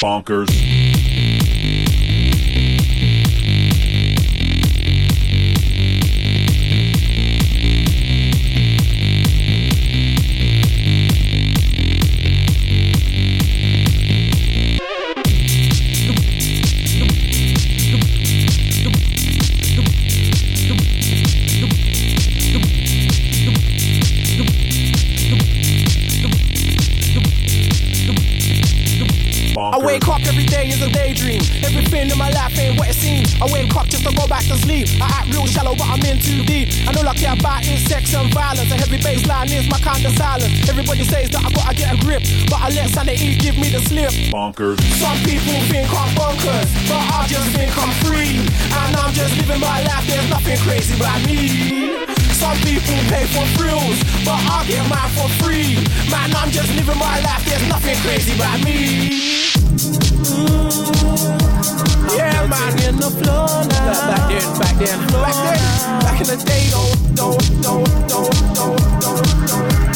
Bonkers. Bonkers. Some people think I'm bonkers, but I just think I'm free. And I'm just living my life, there's nothing crazy about me. Some people pay for thrills, but I get mine for free. Man, I'm just living my life, there's nothing crazy about me. Yeah, man, in the floor now. Back then, back then, back then, back in the day, don't, don't, don't, don't, don't, don't.